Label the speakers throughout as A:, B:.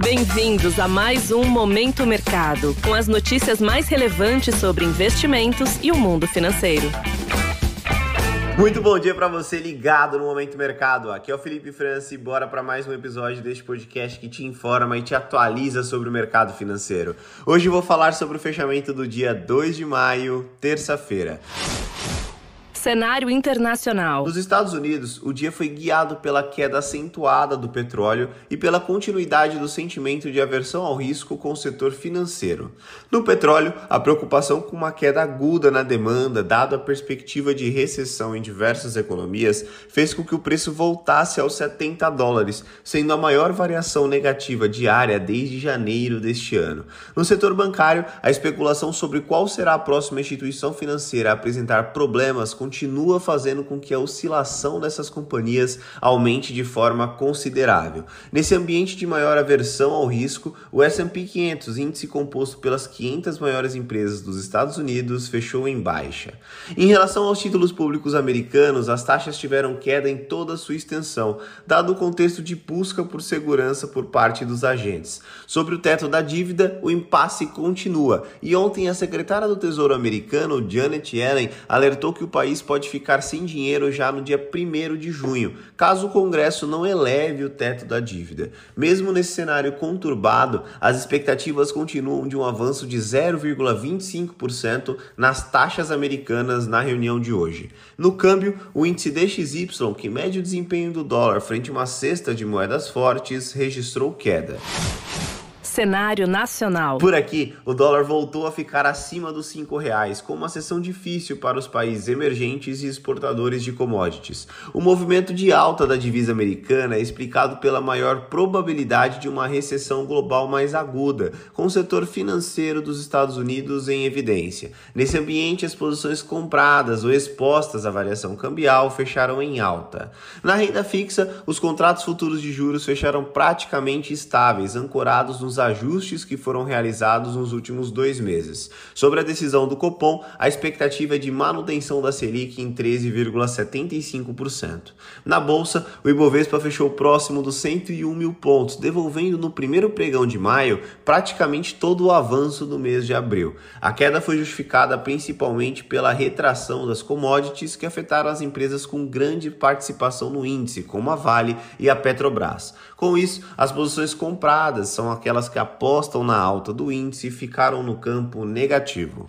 A: Bem-vindos a mais um Momento Mercado, com as notícias mais relevantes sobre investimentos e o mundo financeiro.
B: Muito bom dia para você ligado no Momento Mercado. Aqui é o Felipe França e bora para mais um episódio deste podcast que te informa e te atualiza sobre o mercado financeiro. Hoje vou falar sobre o fechamento do dia 2 de maio, terça-feira.
A: Cenário internacional.
B: Nos Estados Unidos, o dia foi guiado pela queda acentuada do petróleo e pela continuidade do sentimento de aversão ao risco com o setor financeiro. No petróleo, a preocupação com uma queda aguda na demanda, dado a perspectiva de recessão em diversas economias, fez com que o preço voltasse aos 70 dólares, sendo a maior variação negativa diária desde janeiro deste ano. No setor bancário, a especulação sobre qual será a próxima instituição financeira a apresentar problemas com continua fazendo com que a oscilação dessas companhias aumente de forma considerável. Nesse ambiente de maior aversão ao risco, o S&P 500, índice composto pelas 500 maiores empresas dos Estados Unidos, fechou em baixa. Em relação aos títulos públicos americanos, as taxas tiveram queda em toda a sua extensão, dado o contexto de busca por segurança por parte dos agentes. Sobre o teto da dívida, o impasse continua, e ontem a secretária do Tesouro americano, Janet Yellen, alertou que o país país pode ficar sem dinheiro já no dia 1 de junho, caso o Congresso não eleve o teto da dívida. Mesmo nesse cenário conturbado, as expectativas continuam de um avanço de 0,25% nas taxas americanas na reunião de hoje. No câmbio, o índice DXY, que mede o desempenho do dólar frente a uma cesta de moedas fortes, registrou queda
A: cenário nacional.
B: Por aqui, o dólar voltou a ficar acima dos R$ reais, com uma sessão difícil para os países emergentes e exportadores de commodities. O movimento de alta da divisa americana é explicado pela maior probabilidade de uma recessão global mais aguda, com o setor financeiro dos Estados Unidos em evidência. Nesse ambiente, as posições compradas ou expostas à variação cambial fecharam em alta. Na renda fixa, os contratos futuros de juros fecharam praticamente estáveis, ancorados nos ajustes que foram realizados nos últimos dois meses. Sobre a decisão do Copom, a expectativa é de manutenção da Selic em 13,75%. Na Bolsa, o Ibovespa fechou próximo dos 101 mil pontos, devolvendo no primeiro pregão de maio praticamente todo o avanço do mês de abril. A queda foi justificada principalmente pela retração das commodities que afetaram as empresas com grande participação no índice, como a Vale e a Petrobras. Com isso, as posições compradas são aquelas que apostam na alta do índice ficaram no campo negativo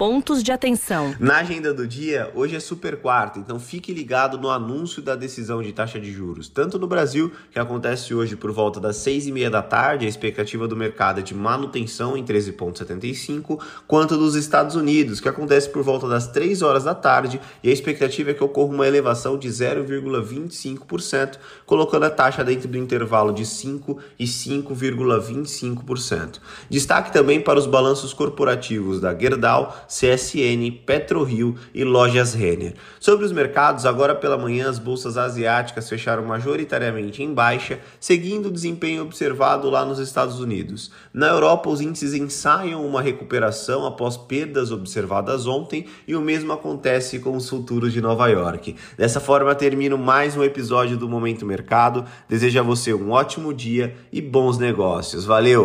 A: pontos de atenção.
B: Na agenda do dia, hoje é super quarta, então fique ligado no anúncio da decisão de taxa de juros, tanto no Brasil, que acontece hoje por volta das seis e meia da tarde, a expectativa do mercado é de manutenção em 13,75, quanto dos Estados Unidos, que acontece por volta das 3 horas da tarde, e a expectativa é que ocorra uma elevação de 0,25%, colocando a taxa dentro do intervalo de 5 e 5,25%. Destaque também para os balanços corporativos da Gerdau, CSN, PetroRio e Lojas Renner. Sobre os mercados, agora pela manhã as bolsas asiáticas fecharam majoritariamente em baixa, seguindo o desempenho observado lá nos Estados Unidos. Na Europa, os índices ensaiam uma recuperação após perdas observadas ontem e o mesmo acontece com os futuros de Nova York. Dessa forma, termino mais um episódio do Momento Mercado. Desejo a você um ótimo dia e bons negócios. Valeu!